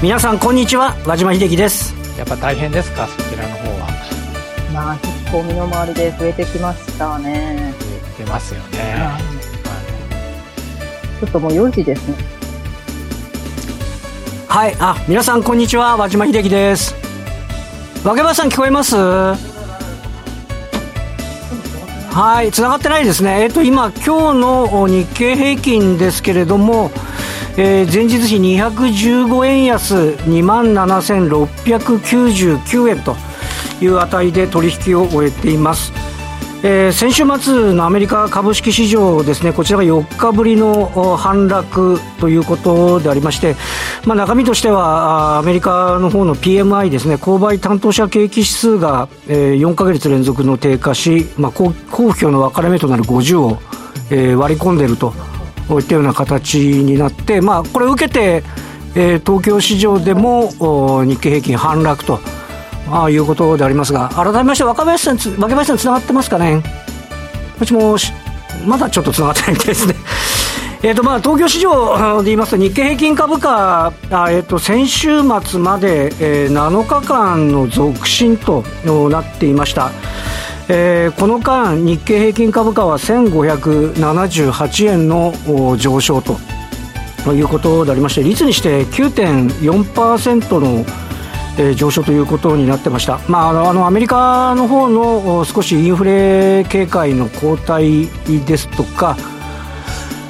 皆さんこんにちは和島秀樹です。やっぱ大変ですか？そちらの方は。まあ結構身の回りで増えてきましたね。増えてますよね、はい、ちょっともう4時ですね。はい。あ皆さんこんにちは和島秀樹です。和けばさん聞こえます？はい。繋がってないですね。えっと今今日の日経平均ですけれどもえー、前日比215円安2万7699円という値で取引を終えています。えー、先週末のアメリカ株式市場ですね、こちらが4日ぶりの反落ということでありまして、まあ、中身としては、アメリカの方の PMI ですね、購買担当者景気指数が、えー、4か月連続の低下し、まあ、公表の分かれ目となる50を、割り込んでいるとこういったような形になって、まあ、これを受けて、えー、東京市場でも日経平均反落とああいうことでありますが改めまして若林さんつ若林さんつながってますかね？もしもまだちょっとつながってないみたいですね えとまあ、東京市場で言いますと日経平均株価、あえー、と先週末まで、えー、7日間の続伸となっていました。えー、この間、日経平均株価は1578円の上昇ということでありまして、率にして9.4%の、え、上昇ということになってました、まあ、あのアメリカの方の少しインフレ警戒の後退ですとか、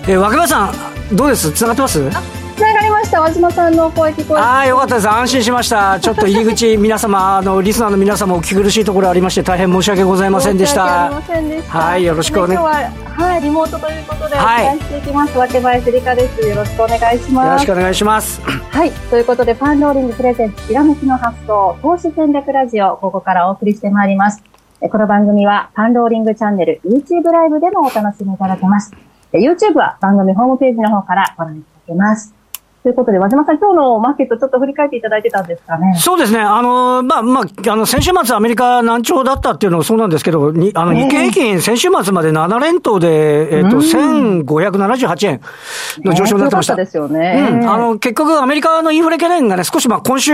えー、若林さん、どうです、つながってます？つながりました。和島さんの声聞こえああよかったです。安心しました。ちょっと入り口皆様あのリスナーの皆様お聞き苦しいところありまして大変申し訳ございませんでした。はいよろしくお願いしますはいリモートということでお伝えしていきます、はい、若林理香です。よろしくお願いします。よろしくお願いします。はいということでファンローリングプレゼンツひらめきの発想投資戦略ラジオここからお送りしてまいります。この番組はファンローリングチャンネル YouTube ライブでもお楽しみいただけます。YouTube は番組ホームページの方からご覧いただけますということで、和島さん、今日のマーケット、ちょっと振り返っていただいてたんですかね？そうですね、あのまあまあ、あの先週末、アメリカ難聴だったっていうのもそうなんですけど、にあの日経平均、先週末まで7連投で、えっ、ー、と、1578円の上昇になってました。ですよね、うん、あの結局、アメリカのインフレ懸念がね、少しまあ今週、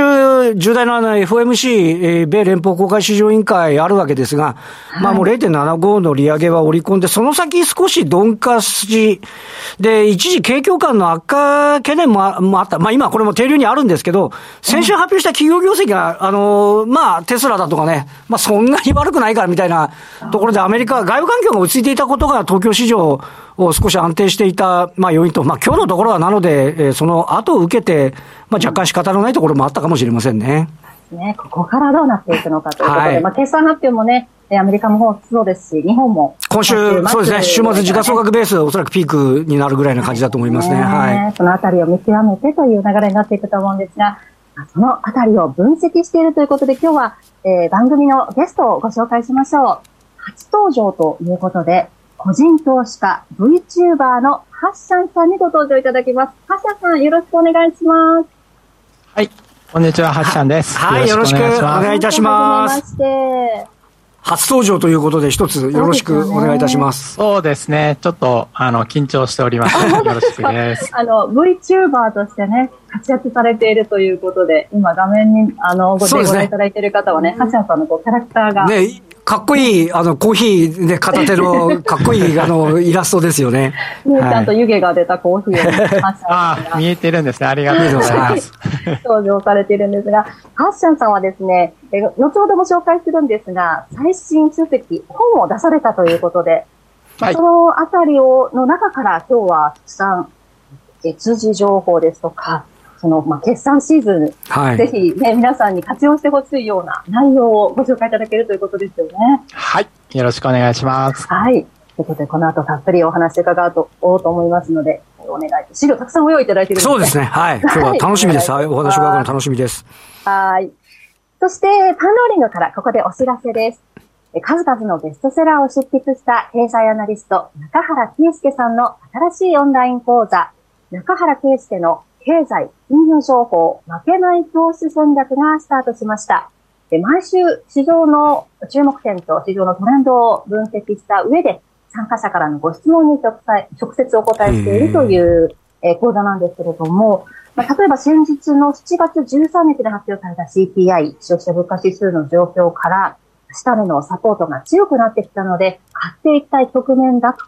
重大な FOMC、えー、米連邦公開市場委員会あるわけですが、はい、まあもう0.75の利上げは織り込んで、その先少し鈍化し、で、一時景況感の悪化懸念ももあった。まあ今これも定流にあるんですけど、先週発表した企業業績が、あの、まあテスラだとかね、まあそんなに悪くないからみたいなところでアメリカ、外部環境が落ち着いていたことが東京市場を少し安定していた、まあ要因と、まあ今日のところはなので、その後を受けて、まあ若干仕方のないところもあったかもしれませんね。ね、ここからどうなっていくのかということで、はい、まあ決算発表もね、アメリカもそうですし、日本も。今週、そうですね、週末時価総額ベース、おそらくピークになるぐらいな感じだと思いますね。はい。そのあたりを見極めてという流れになっていくと思うんですが、そのあたりを分析しているということで、今日は、えー、番組のゲストをご紹介しましょう。初登場ということで、個人投資家、VTuber のハッシャンさんにご登場いただきます。ハッシャンさん、よろしくお願いします。はい。こんにちは、ハッシャンです。はい、よろしくお願いいたします。初登場ということで、一つよろしくお願いいたします。そうですね。ちょっと、あの、緊張しております。よろしくです。あの、VTuber としてね、活躍されているということで、今画面に、あの、ご覧いただいている方はね、ハシャンさんのこうキャラクターが。ね、かっこいい、あの、コーヒーで片手の、かっこいい、あの、イラストですよね。ね、ちゃんと湯気が出たコーヒーを、ああ、見えてるんですね。ありがとうございます。登場されているんです。が、ハッシャンさんはです。ね、え後ほども紹介す。るんです。が、最新書籍、本を出されたということで、はい、そのあたりを、の中から今日はたくさん、通じ情報です。とか、その、まあ、決算シーズン、はい、ぜひね、皆さんに活用してほしいような内容をご紹介いただけるということですよね。はい。よろしくお願いします。はい。ということで、この後たっぷりお話伺おうと思いますので、お願い。資料たくさんご用意いただいている。そうですね。はい。今日は楽しみです。はい、お話伺うの楽しみです。はい。そして、パンローリングからここでお知らせです。数々のベストセラーを執筆した経済アナリスト、中原圭介さんの新しいオンライン講座、中原圭介の経済、金融情報、負けない投資戦略がスタートしました。で毎週、市場の注目点と市場のトレンドを分析した上で、参加者からのご質問に直接お答えしているという、え講座なんですけれども、まあ、例えば先日の7月13日で発表された CPI、消費者物価指数の状況から、下値のサポートが強くなってきたので、買っていきたい局面だと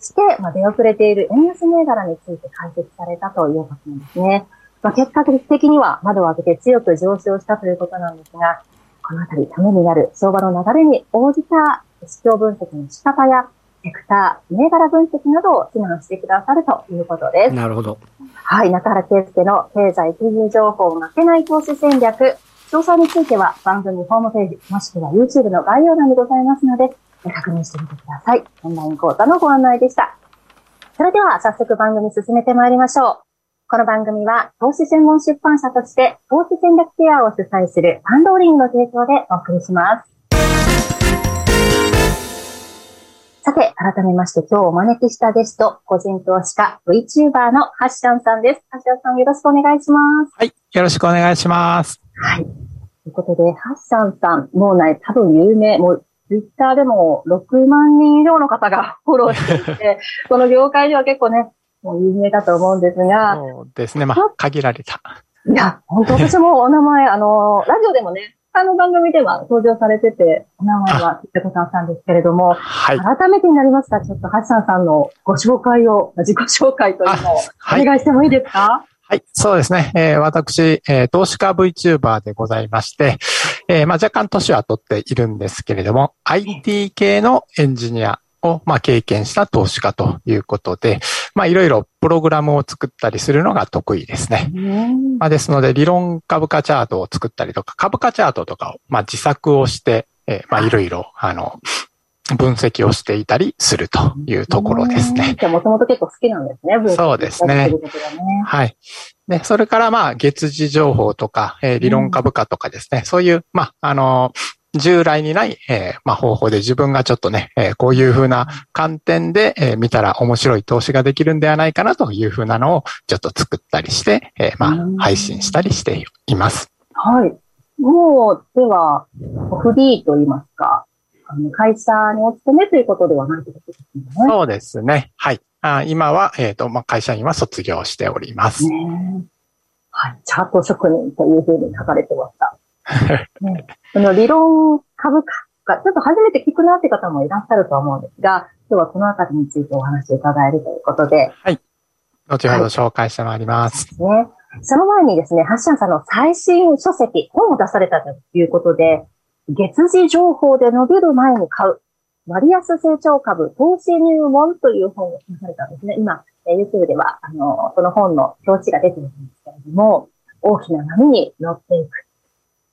して、まあ、出遅れている円安銘柄について解説されたということなんですね。まあ、結果的には窓を開けて強く上昇したということなんですが、このあたりためになる相場の流れに応じた指標分析の仕方や、セクター、銘柄分析などを指南してくださるということです。なるほど。はい、中原圭介の経済金融情報負けない投資戦略。詳細については番組ホームページ、もしくは YouTube の概要欄にございますので、確認してみてください。オンライン講座のご案内でした。それでは早速番組進めてまいりましょう。この番組は投資専門出版社として投資戦略ケアを主催するパンローリングの提供でお送りします。さて、改めまして今日お招きしたゲスト、個人投資家、VTuber のハッシャンさんです。ハッシャンさんよろしくお願いします。はい、よろしくお願いします。はい。ということで、ハッシャンさん、もうね、多分有名、もうツイッターでも6万人以上の方がフォローしていて、この業界では結構ね、もう有名だと思うんですが。そうですね。まあ、限られた。いや、本当私もお名前、あの、ラジオでもね、他の番組では登場されてて、お名前はピッコさんさんですけれども、はい、改めてになりますか、ちょっとハッサンさんのご紹介を、自己紹介というのをお願いしてもいいですか、はい、そうですね。えー、私、えー、投資家 VTuber でございまして、えー、まあ、若干年は取っているんですけれども、IT 系のエンジニアを、まあ、経験した投資家ということで、まあ、いろいろプログラムを作ったりするのが得意ですね。まあ、ですので、理論株価チャートを作ったりとか、株価チャートとかを、まあ、自作をして、えー、まあ、いろいろ、あの、分析をしていたりするというところですね。じゃもともと結構好きなんですね、そうですね。はい。で、それからまあ、月次情報とか、えー、理論株価とかですね、うん、そういう、まあ、あの従来にない、えー、まあ、方法で自分がちょっとね、えー、こういうふうな観点で、えー、見たら面白い投資ができるんではないかなというふうなのをちょっと作ったりして、えー、まあ、配信したりしています。はい。もう、では、フリーと言いますか、あの会社にお勤めということではないということですね。そうですね。はい。あ今は、えっ、ー、と、まあ、会社員は卒業しております。はい。チャート職人というふうに書かれてました。ね、その理論株価が、ちょっと初めて聞くなって方もいらっしゃると思うんですが、今日はこのあたりについてお話を伺えるということで。はい。後ほど紹介してまいります。はい、ね。その前にですね、ハッシャンさんの最新書籍、本を出されたということで、月次情報で伸びる前に買う、割安成長株投資入門という本を出されたんですね。今、YouTube では、あの、その本の表紙が出てるんですけれども、大きな波に乗っていく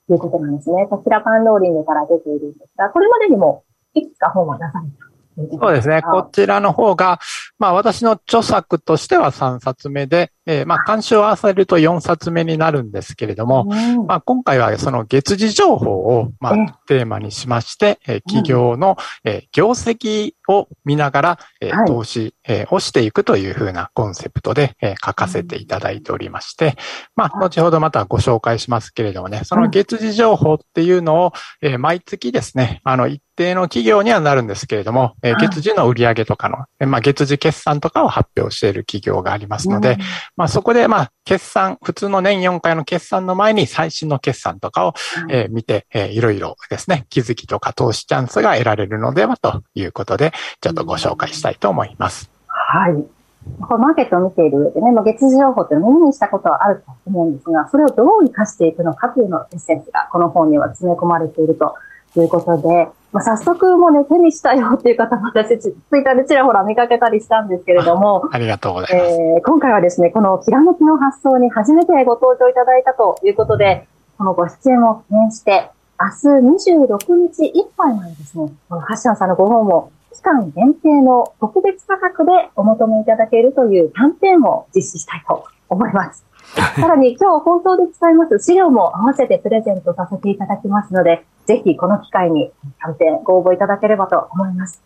ということなんですね。こちらパンローリングから出ているんですが、これまでにもいくつか本は出されたそうですね。こちらの方が、まあ私の著作としては3冊目で、えー、まあ監修を合わせると4冊目になるんですけれども、まあ今回はその月次情報を、まあテーマにしまして、えー、企業の、えー、業績を見ながら、えー、投資、えー、をしていくというふうなコンセプトで、えー、書かせていただいておりまして、まあ後ほどまたご紹介しますけれどもね、その月次情報っていうのを、えー、毎月ですね、あの一定の企業にはなるんですけれども、えー、月次の売上とかの、まあ、月次決算とかを発表している企業がありますので、うん、まあ、そこで、まあ、決算、普通の年4回の決算の前に最新の決算とかを、えー、見て、えー、いろいろですね、気づきとか投資チャンスが得られるのではということで、ちょっとご紹介したいと思います。はい。こマーケットを見ている上でね、まあ、月次情報って耳にしたことはあると思うんですが、それをどう活かしていくのかというのエッセンスがこの本には詰め込まれているということで、まあ、早速もね、手にしたよっていう方も私、ツイッターでちらほら見かけたりしたんですけれども、ありがとうございます。えー、今回はですね、このきらめきの発想に初めてご登場いただいたということで、このご出演を記念して、明日26日いっぱいまでですね、このハッシャンさんのご本を期間限定の特別価格でお求めいただけるというキャンペーンを実施したいと思います。さらに今日放送で使います資料も合わせてプレゼントさせていただきますので、ぜひこの機会にキャンペーンご応募いただければと思います。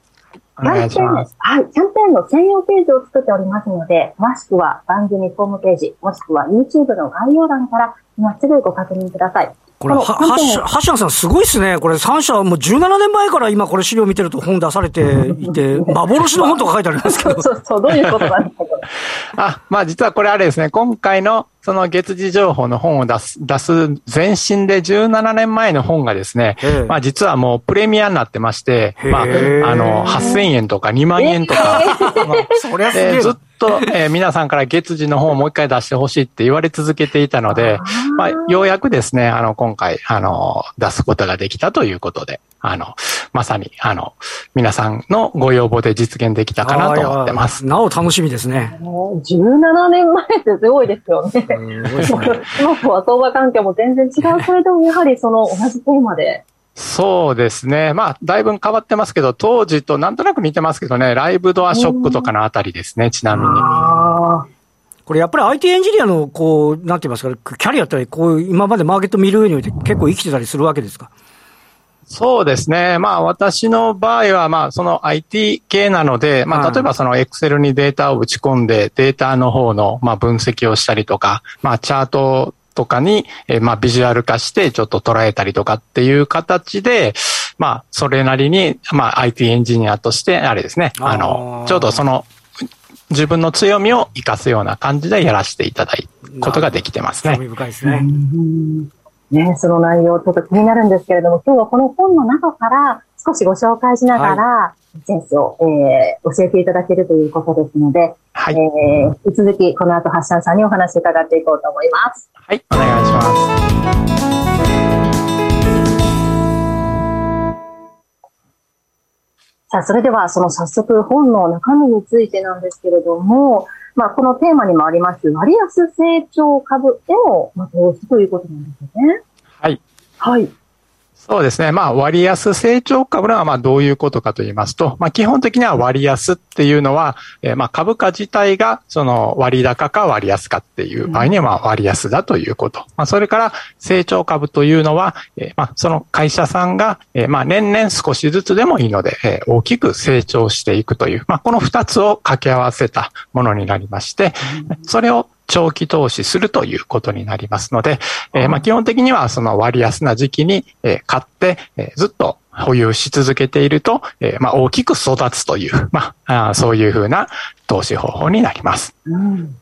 キャンペーンの専用ページを作っておりますので、詳しくは番組ホームページ、もしくは YouTube の概要欄から今すぐご確認ください。これ、は、はし、はしゃんさんすごいっすね。これ3社、もう17年前から今これ資料見てると本出されていて、幻の本とか書いてありますけど。そうそう、どういうことなんですか、こあ、まあ実はこれあれですね、今回のその月次情報の本を出す、出す前身で17年前の本がですね、まあ実はもうプレミアになってまして、まあ、あの、8000円とか2万円とか、まあ、そりゃずっと、えー、皆さんから月次の本をもう一回出してほしいって言われ続けていたので、まあ、ようやくですね、あの、今回、あの、出すことができたということで、あの、まさに、あの、皆さんのご要望で実現できたかなと思ってます。なお楽しみですね。17年前ってすごいですよね。今とは相場環境も全然違う。それでもやはりその同じテーマで。そうですね。まあ、だいぶ変わってますけど、当時となんとなく似てますけどね、ライブドアショックとかのあたりですね、ちなみに。これやっぱり IT エンジニアの、こう、なんて言いますか、キャリアってこう、今までマーケット見る上において結構生きてたりするわけですか？そうですね。まあ私の場合は、まあその IT 系なので、まあ例えばその Excel にデータを打ち込んで、データの方のまあ分析をしたりとか、まあチャートとかに、えまあビジュアル化してちょっと捉えたりとかっていう形で、まあそれなりに、まあ IT エンジニアとして、あれですね、あの、ちょうどその自分の強みを活かすような感じでやらせていただくことができてますね。興味深いですね。ね、その内容ちょっと気になるんですけれども、今日はこの本の中から少しご紹介しながら、はい、センスを、えー、教えていただけるということですので、はい、えー、引き続きこの後、ハッシャンさんにお話伺っていこうと思います。はい、お願いします。さあ、それでは、その早速本の中身についてなんですけれども、まあ、このテーマにもあります、割安成長株への、まあ、投資ということなんですよね。はい。はい。そうですね。まあ、割安成長株はまあどういうことかと言いますと、まあ、基本的には割安っていうのは、えー、まあ株価自体がその割高か割安かっていう場合にはまあ割安だということ。まあ、それから成長株というのは、えー、まあその会社さんが、えー、まあ年々少しずつでもいいので、えー、大きく成長していくという、まあこの二つを掛け合わせたものになりまして、それを長期投資するということになりますので、えー、まあ基本的にはその割安な時期に、え買って、えずっと保有し続けていると、えまあ大きく育つという、まあ、そういうふうな投資方法になります。うん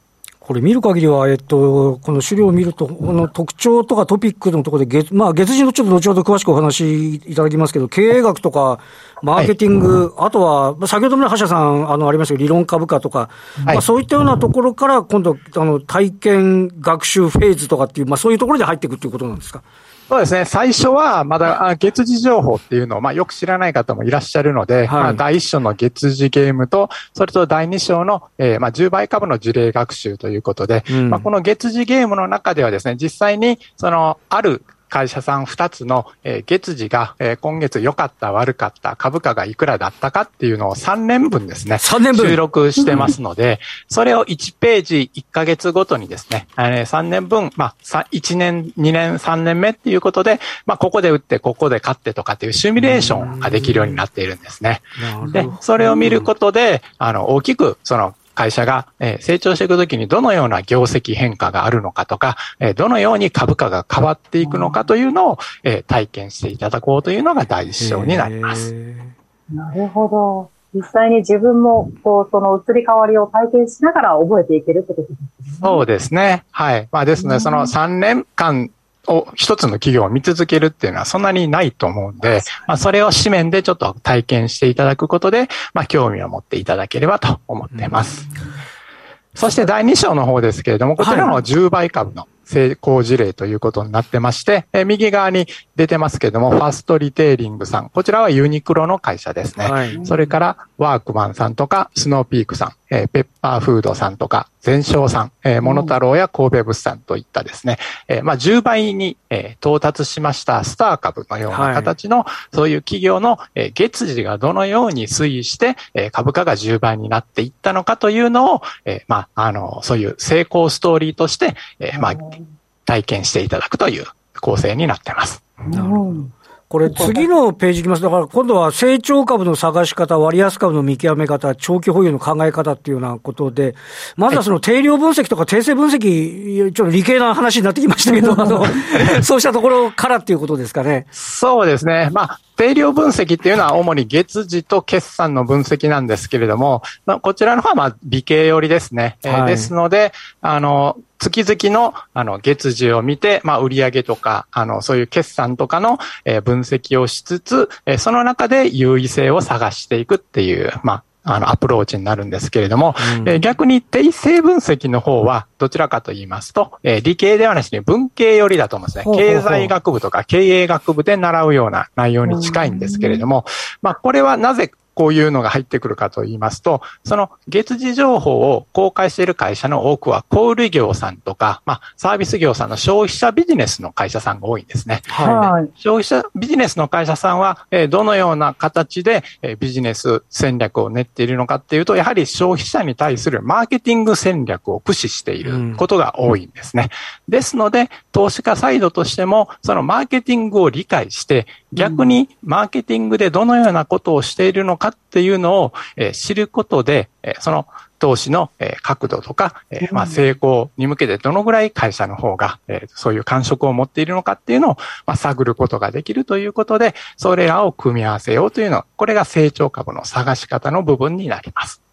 これ見る限りは、えっと、この資料を見ると、この特徴とかトピックのところで月、まあ、月次のちょっと後ほど詳しくお話しいただきますけど、経営学とか、マーケティング、はい、あとは、先ほども橋田さん、あの、ありましたけど、理論株価とか、はい、まあ、そういったようなところから、今度、あの、体験学習フェーズとかっていう、まあ、そういうところで入っていくっていうことなんですか？そうですね。最初は、まだ、月次情報っていうのを、まあ、よく知らない方もいらっしゃるので、はい、まあ、第一章の月次ゲームと、それと第二章の、えー、まあ、10倍株の事例学習ということで、うん、まあ、この月次ゲームの中ではですね、実際に、その、ある会社さん2つの、え月次が、え今月良かった、悪かった、株価がいくらだったかっていうのを3年分ですね、3年分。収録してますので、それを1ページ1ヶ月ごとにですね、え3年分、まあ、1年、2年、3年目っていうことで、まあ、ここで打って、ここで勝ってとかっていうシミュレーションができるようになっているんですね。で、それを見ることで、あの、大きく、その、会社が成長していくときにどのような業績変化があるのかとか、どのように株価が変わっていくのかというのを体験していただこうというのが第一章になります。なるほど。実際に自分も、こう、その移り変わりを体験しながら覚えていけるってことですね。そうですね。はい。まあですので、その3年間を一つの企業を見続けるっていうのはそんなにないと思うんで、まあ、それを紙面でちょっと体験していただくことで、まあ、興味を持っていただければと思っています。そして第2章の方ですけれども、こちらの10倍株の成功事例ということになってまして、え右側に出てますけども、ファストリテイリングさん。こちらはユニクロの会社ですね。はい、それから、ワークマンさんとか、スノーピークさん、えー、ペッパーフードさんとか、全商さん、えー、モノタロウや神戸物産といったですね、えー、まあ、10倍に、えー、到達しましたスター株のような形の、はい、そういう企業の、えー、月次がどのように推移して、えー、株価が10倍になっていったのかというのを、えー、まあ、あの、そういう成功ストーリーとして、えー、まあ、体験していただくという構成になっています。なるほど。これ、次のページいきます。だから、今度は成長株の探し方、割安株の見極め方、長期保有の考え方っていうようなことで、まずはその定量分析とか定性分析、ちょっと理系な話になってきましたけど、あの、そうしたところからっていうことですかね。そうですね。まあ、定量分析っていうのは主に月次と決算の分析なんですけれども、まあ、こちらの方はまあ理系寄りですね。はい、えー、ですので、あの、月々の、あの、月次を見て、まあ、売上とか、あの、そういう決算とかの、えー、分析をしつつ、えー、その中で優位性を探していくっていう、まあ、あの、アプローチになるんですけれども、うん、えー、逆に定性分析の方は、どちらかと言いますと、えー、理系ではなしに文系寄りだと思うんですね。経済学部とか経営学部で習うような内容に近いんですけれども、まあ、これはなぜこういうのが入ってくるかと言いますと、その月次情報を公開している会社の多くは小売業さんとか、まあ、サービス業さんの消費者ビジネスの会社さんが多いんですね。はい。消費者ビジネスの会社さんは、えどのような形で、えビジネス戦略を練っているのかっていうと、やはり消費者に対するマーケティング戦略を駆使していることが多いんですね。うん、ですので、投資家サイドとしても、そのマーケティングを理解して、逆にマーケティングでどのようなことをしているのかっていうのを、え知ることで、えその投資の、え角度とか、えまあ、成功に向けてどのぐらい会社の方が、えそういう感触を持っているのかっていうのを、まあ、探ることができるということで、それらを組み合わせようというのは、これが成長株の探し方の部分になります。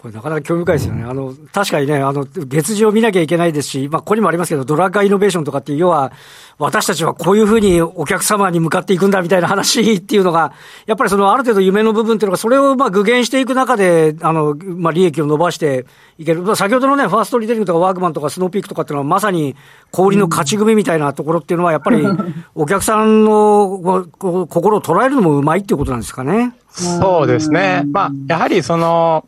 これなかなか興味深いですよね。あの、確かにね、あの、月次を見なきゃいけないですし、まあ、ここにもありますけど、ドラッグイノベーションとかっていう、要は、私たちはこういうふうにお客様に向かっていくんだみたいな話っていうのが、やっぱりそのある程度夢の部分っていうのが、それをまあ具現していく中で、あの、まあ、利益を伸ばしていける。先ほどのね、ファーストリテイリングとかワークマンとかスノーピークとかっていうのは、まさに小売りの勝ち組みたいなところっていうのは、やっぱりお客さんの心を捉えるのもうまいっていうことなんですかね。そうですね。まあ、やはりその、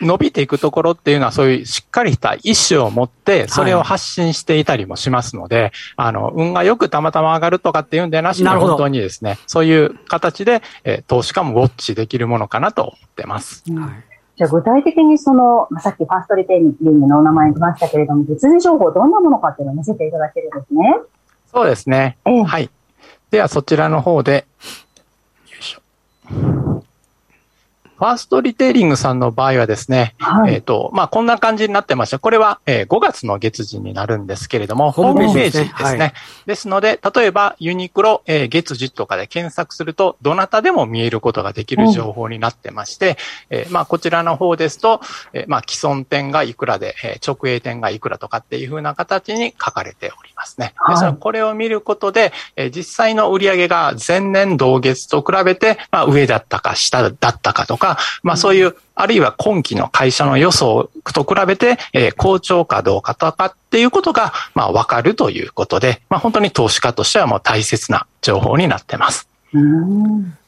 伸びていくところっていうのはそういうしっかりした意思を持って、それを発信していたりもしますので、はい、あの、運がよくたまたま上がるとかっていうんでなしに、本当にですね、そういう形で、えー、投資家もウォッチできるものかなと思ってます。はいじゃあ具体的にその、まあ、さっきファーストリテイリングのお名前出ましたけれども、実時情報どんなものかっていうのを見せていただけるんですね。そうですね。えー、はい。ではそちらの方で、よいしょ。ファーストリテイリングさんの場合はですね、はい、えっ、ー、と、まあ、こんな感じになってました。これは、えー、5月の月次になるんですけれども、ホームページですね。はい、ですので、例えば、ユニクロ、えー、月次とかで検索すると、どなたでも見えることができる情報になってまして、うん、えー、まあ、こちらの方ですと、えー、まあ、既存店がいくらで、えー、直営店がいくらとかっていう風な形に書かれておりますね。はい、ですこれを見ることで、えー、実際の売上が前年同月と比べて、まあ、上だったか下だったかとか、か、まあそういう、あるいは今期の会社の予想と比べて、えー、好調かどうかとかっていうことが、まあわかるということで、まあ本当に投資家としてはもう大切な情報になってます。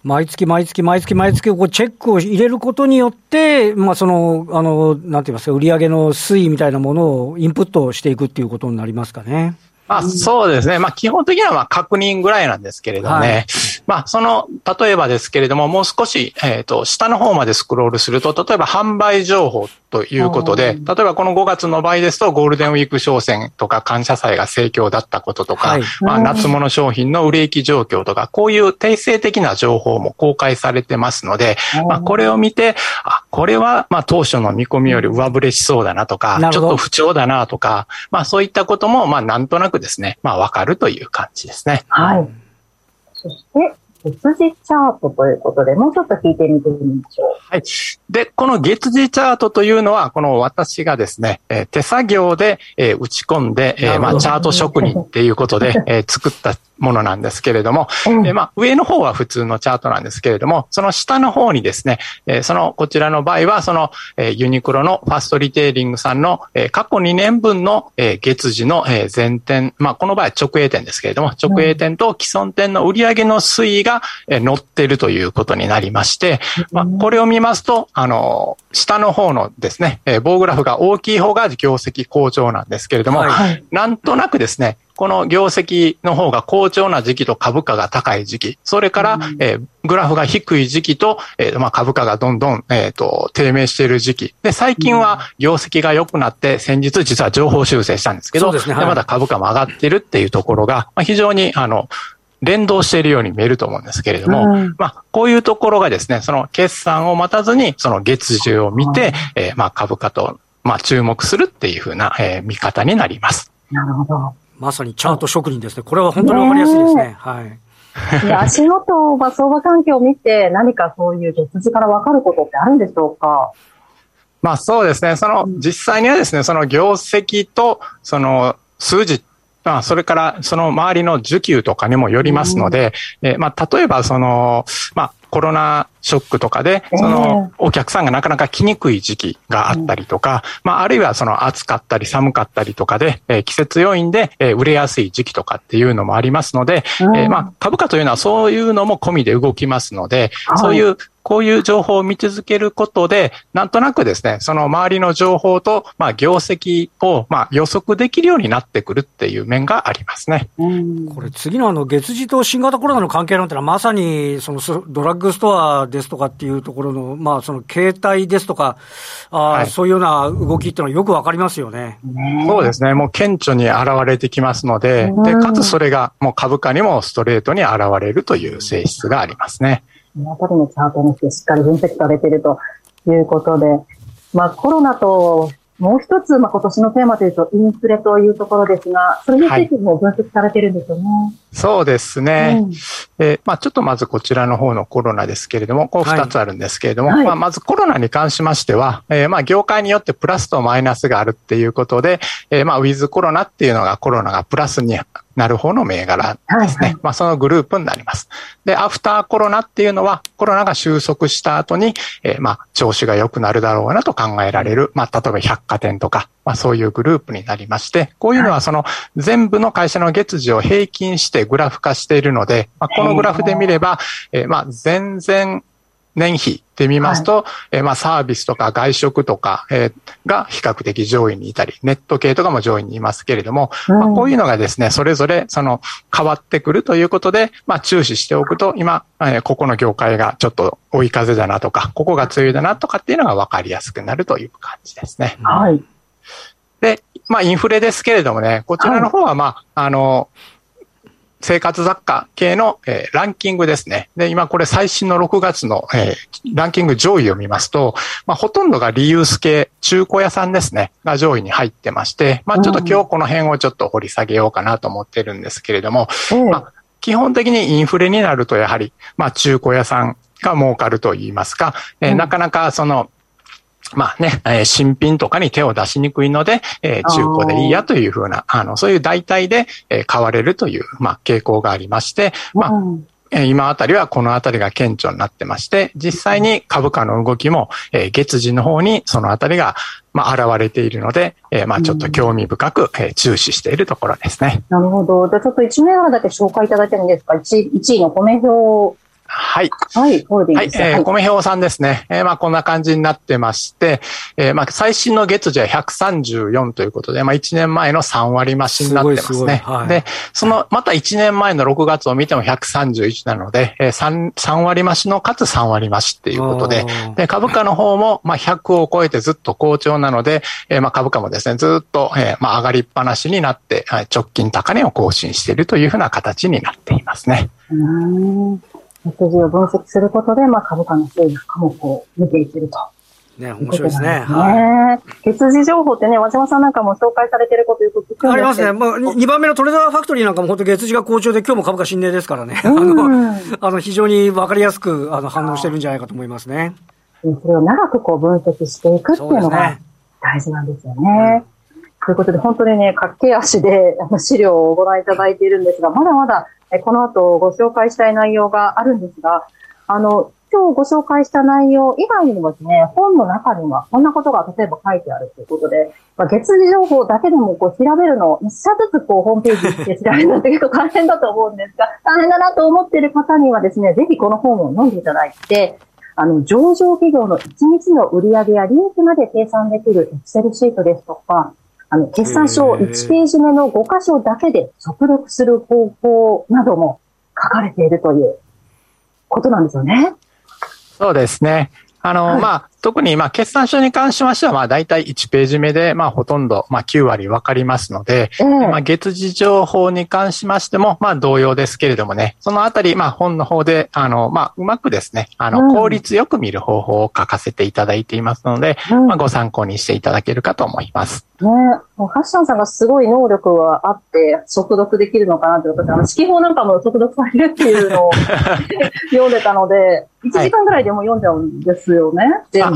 毎月毎月毎月毎月こうチェックを入れることによって、まあその、あの、なんて言いますか、売上の推移みたいなものをインプットしていくっていうことになりますかね。まあそうですね。まあ基本的にはまあ確認ぐらいなんですけれどもね。はい、まあその、例えばですけれども、もう少し、えっ、ー、と、下の方までスクロールすると、例えば販売情報ということで、例えばこの5月の場合ですと、ゴールデンウィーク商戦とか感謝祭が盛況だったこととか、はい、まあ夏物商品の売れ行き状況とか、こういう定性的な情報も公開されてますので、まあこれを見て、あ、これはまあ当初の見込みより上振れしそうだなとか、ちょっと不調だなとか、まあそういったことも、まあなんとなくですね、まあわかるという感じですね。はい。そして、月次チャートということで、もうちょっと聞いてみてみましょう。はい。で、この月次チャートというのは、この私がですね、えー、手作業で、えー、打ち込んで、えー、まあ、チャート職人っていうことで、えー、作ったものなんですけれども、うん、えまあ、上の方は普通のチャートなんですけれども、その下の方にですね、えその、こちらの場合は、その、えユニクロのファーストリテイリングさんの、え過去2年分の、え月次の、え前店、まあ、この場合は直営店ですけれども、直営店と既存店の売上の推移が、え載っているということになりまして、まあ、これを見ますと、あの、下の方のですね、え棒グラフが大きい方が業績好調なんですけれども、はい、なんとなくですね、この業績の方が好調な時期と株価が高い時期、それから、うん、えー、グラフが低い時期と、えー、まあ、株価がどんどん、えっ、ー、と、低迷している時期。で、最近は業績が良くなって、先日実は情報修正したんですけど、で、まだ株価も上がってるっていうところが、まあ、非常に、あの、連動しているように見えると思うんですけれども、うん、まあ、こういうところがですね、その決算を待たずに、その月次を見て、えー、まあ、株価と、まあ、注目するっていうふうな、えー、見方になります。なるほど。まさにチャート職人ですね。これは本当にわかりやすいですね。はい。いや 足元、まあ、相場環境を見て、何かそういう月次から分かることってあるんでしょうか？まあそうですね。その、実際にはですね、その業績と、その数字まあ、それからその周りの需給とかにもよりますので、うん、えまあ、例えばその、まあ、コロナショックとかで、その、お客さんがなかなか来にくい時期があったりとか、まあ、あるいはその暑かったり寒かったりとかで、え季節要因で、え売れやすい時期とかっていうのもありますので、えまあ、株価というのはそういうのも込みで動きますので、そういうこういう情報を見続けることで、なんとなくですね、その周りの情報と、まあ、業績を、まあ、予測できるようになってくるっていう面がありますね。これ、次のあの、月次と新型コロナの関係なんてのは、まさに、その、ドラッグストアですとかっていうところの、まあ、その、携帯ですとか、あはい、そういうような動きっていうのはよくわかりますよね。そうですね。もう顕著に現れてきますので、で、かつそれがもう株価にもストレートに現れるという性質がありますね。そのあたりのチャートにしてしっかり分析されているということで、まあコロナともう一つ、まあ、今年のテーマというと、インフレというところですが、それについても分析されてるんですよね。はい、そうですね。うん、えー、まあ、ちょっとまずこちらの方のコロナですけれども、こう二つあるんですけれども、はい、まあ、まずコロナに関しましては、えー、まあ、業界によってプラスとマイナスがあるっていうことで、えー、まあ、ウィズコロナっていうのがコロナがプラスになる方の銘柄ですね。はいはい、まあ、そのグループになります。で、アフターコロナっていうのは、コロナが収束した後に、えー、まあ、調子が良くなるだろうなと考えられる、まあ、例えば百貨店とか、まあ、そういうグループになりまして、こういうのはその全部の会社の月次を平均してグラフ化しているので、まあ、このグラフで見れば、えー、まあ、全然年比で見ますと、はい、えまあサービスとか外食とか、えー、が比較的上位にいたり、ネット系とかも上位にいますけれども、うん、まあ、こういうのがですね、それぞれその変わってくるということで、まあ注視しておくと、今、えー、ここの業界がちょっと追い風だなとか、ここが強いだなとかっていうのが分かりやすくなるという感じですね。はい。で、まあインフレですけれどもね、こちらの方はまあ、はい、あの、生活雑貨系の、えー、ランキングですね。で、今これ最新の6月の、えー、ランキング上位を見ますと、まあ、ほとんどがリユース系、中古屋さんですね、が上位に入ってまして、まあ、ちょっと今日この辺をちょっと掘り下げようかなと思ってるんですけれども、うん、まあ、基本的にインフレになるとやはり、まあ、中古屋さんが儲かると言いますか、えー、なかなかその、まあね、えー、新品とかに手を出しにくいので、えー、中古でいいやというふうな、あの、そういう代替で、えー、買われるという、まあ、傾向がありまして、まあ、うん今あたりはこのあたりが顕著になってまして、実際に株価の動きも、え月次の方にそのあたりが、まあ、現れているので、えまあ、ちょっと興味深く、え注視しているところですね。なるほど。じゃあちょっと1銘柄だけ紹介いただいてもいいですか？1, ?1 位の米表はい。はい。はい、えー、米表さんですね。えー、まあ、こんな感じになってまして、えー、まあ、最新の月次は134ということで、まあ、1年前の3割増しになってますね。すはい、で、その、また1年前の6月を見ても131なので、えー、3, 3割増しのかつ3割増しっていうことで、で、株価の方も、まあ、100を超えてずっと好調なので、えー、まあ、株価もですね、ずっと、えー、まあ、上がりっぱなしになって、直近高値を更新しているというふうな形になっていますね。うん月次を分析することで、まあ、株価の推移科目を見ていけると。ね、面白いですね。はい。月次情報ってね、和島さんなんかも紹介されてることよく聞くんですありますね。まあ、2番目のトレーダーファクトリーなんかも本当月次が好調で、今日も株価新値ですからね。あの、あの、非常にわかりやすく、あの、反応してるんじゃないかと思いますね。それを長くこう分析していくっていうのが大事なんですよね。ということで、本当にね、駆け足であの資料をご覧いただいているんですが、まだまだこの後ご紹介したい内容があるんですが、あの、今日ご紹介した内容以外にもですね、本の中にはこんなことが例えば書いてあるということで、まあ、月次情報だけでもこう調べるのを一社ずつこうホームページで調べるのって結構大変だと思うんですが、大変だなと思っている方にはですね、ぜひこの本を読んでいただいて、あの、上場企業の1日の売り上げや利益まで計算できるエクセルシートですとか、あの、決算書1ページ目の5箇所だけで速読する方法なども書かれているということなんですよね。そうですね。あの、はい、まあ、特に、まあ、決算書に関しましては、まあ、大体1ページ目で、まあ、ほとんど、まあ、9割わかりますので、えー、まあ、月次情報に関しましても、まあ、同様ですけれどもね、そのあたり、まあ、本の方で、あの、まあ、うまくですね、あの、効率よく見る方法を書かせていただいていますので、うん、まあ、ご参考にしていただけるかと思います。ね。もうハッションさんがすごい能力はあって、速読できるのかなということで、あの、指揮法なんかも速読されるっていうのを 読んでたので、1時間ぐらいでも読んじゃうんですよね、はい、全部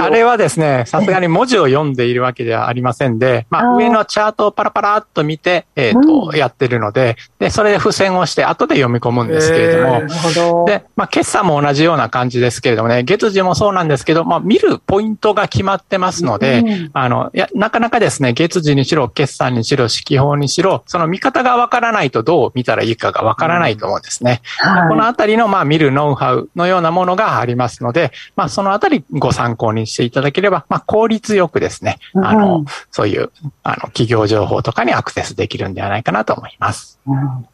あれはですね、さすがに文字を読んでいるわけではありませんで、まあ、上のチャートをパラパラっと見て、えっ、ー、と、うん、やってるので、で、それで付箋をして後で読み込むんですけれども、ど。で、まあ、決算も同じような感じですけれどもね、月次もそうなんですけど、まあ、見るポイントが決まってますので、うん、あの、いや、なかなかですね、月次にしろ、決算にしろ、指揮法にしろ、その見方がわからないとどう見たらいいかがわからないと思うんですね。うん。はい、このあたりの、まあ、見るノウハウのようなものがありますので、まあ、そのあたりご参考にしていただければ、まあ、効率よくですね、あの、そういう、あの、企業情報とかにアクセスできるんではないかなと思います。うん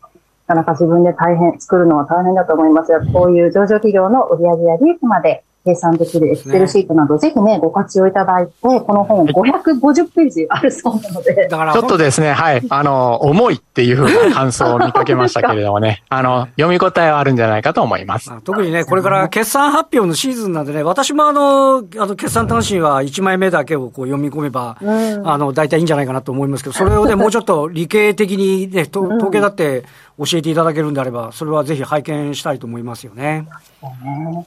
なかなか自分で大変、作るのは大変だと思いますが、こういう上場企業の売上や利益まで計算できるエクセルシートなど、ぜひね、ご活用いただいて、この本550ページあるそうなので。だからちょっとですね、はい、あの、重いっていうふうな感想を見かけましたけれどもね、あの、読み応えはあるんじゃないかと思います。特にね、これから決算発表のシーズンなんでね、私もあの、あの、決算単身は1枚目だけをこう読み込めば、うん、あの、大体いいんじゃないかなと思いますけど、それをね、もうちょっと理系的にね、統計だって教えていただけるんであれば、それはぜひ拝見したいと思いますよね。ね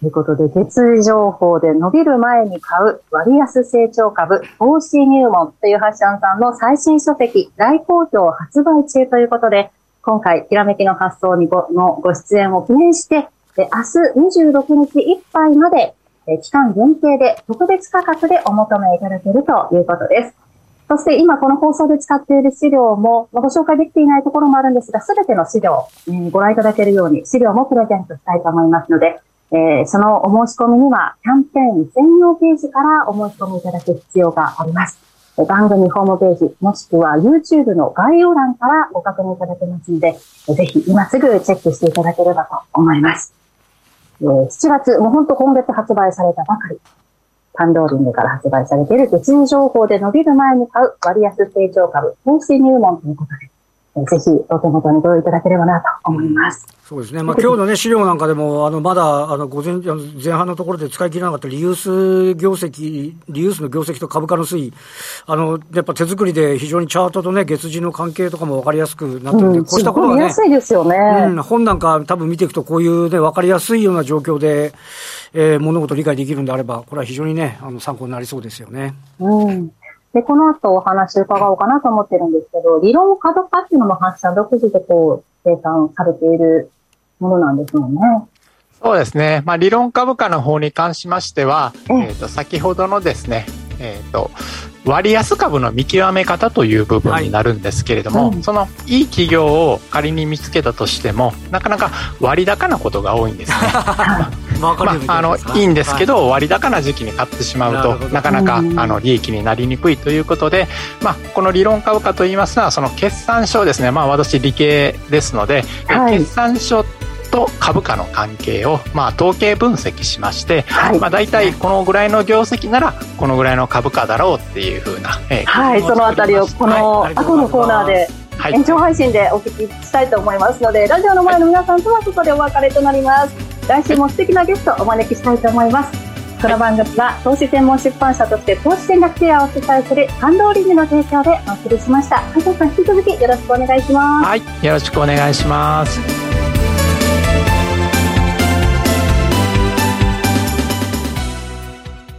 ということで、月次情報で伸びる前に買う割安成長株投資入門というハッシャンさんの最新書籍大好評発売中ということで、今回、ひらめきの発想にごのご出演を記念して、明日26日いっぱいまで、期間限定で特別価格でお求めいただけるということです。そして今この放送で使っている資料もご紹介できていないところもあるんですが、すべての資料、ご覧いただけるように資料もプレゼントしたいと思いますので、えー、そのお申し込みには、キャンペーン専用ページからお申し込みいただく必要があります。番組ホームページ、もしくは YouTube の概要欄からご確認いただけますので、ぜひ今すぐチェックしていただければと思います。え7月、もうほんと今月発売されたばかり、パンローリングから発売されている月次情報で伸びる前に買う割安成長株、投資入門ということで、ぜひお手元にご用意いただければなと思います。そうですね。まあ今日のね、資料なんかでも、あの、まだ、あの、午前、前半のところで使い切れなかったリユース業績、リユースの業績と株価の推移、あの、やっぱ手作りで非常にチャートとね、月次の関係とかも分かりやすくなってるんで、うん、こうしたことがね。やすいですよね。うん、本なんか多分見ていくと、こういうね、分かりやすいような状況で、えー、物事理解できるんであれば、これは非常にね、あの、参考になりそうですよね。うん。で、この後お話伺おうかなと思ってるんですけど、理論稼働化っていうのも発社独自でこう、生産されているものなんですもんね。そうですね。まあ、理論株価の方に関しましては、えっ、ー、と、先ほどのですね、えっ、ー、と、割安株の見極め方という部分になるんですけれども、はいうん、そのいい企業を仮に見つけたとしてもなかなか割高なことが多いんですね。まあ、あのいいんですけど、はい、割高な時期に買ってしまうとなかなかあの利益になりにくいということで、まあ、この理論株価といいますのはその決算書ですね、まあ、私理系ですので、はい、決算書と株価の関係を、まあ、統計分析しまして、はい、まあ、大体このぐらいの業績ならこのぐらいの株価だろうっていうふうな、えー、はい。そのあたりをこの後のコーナーで延長配信でお聞きしたいと思いますので、ラジオの前の皆さんとはここでお別れとなります来週も素敵なゲストをお招きしたいと思いますこの番組は投資専門出版社として投資戦略提案を主催する感動リングの提供でお送りしました。加藤さん引き続きよろしくお願いします。はい、よろしくお願いします。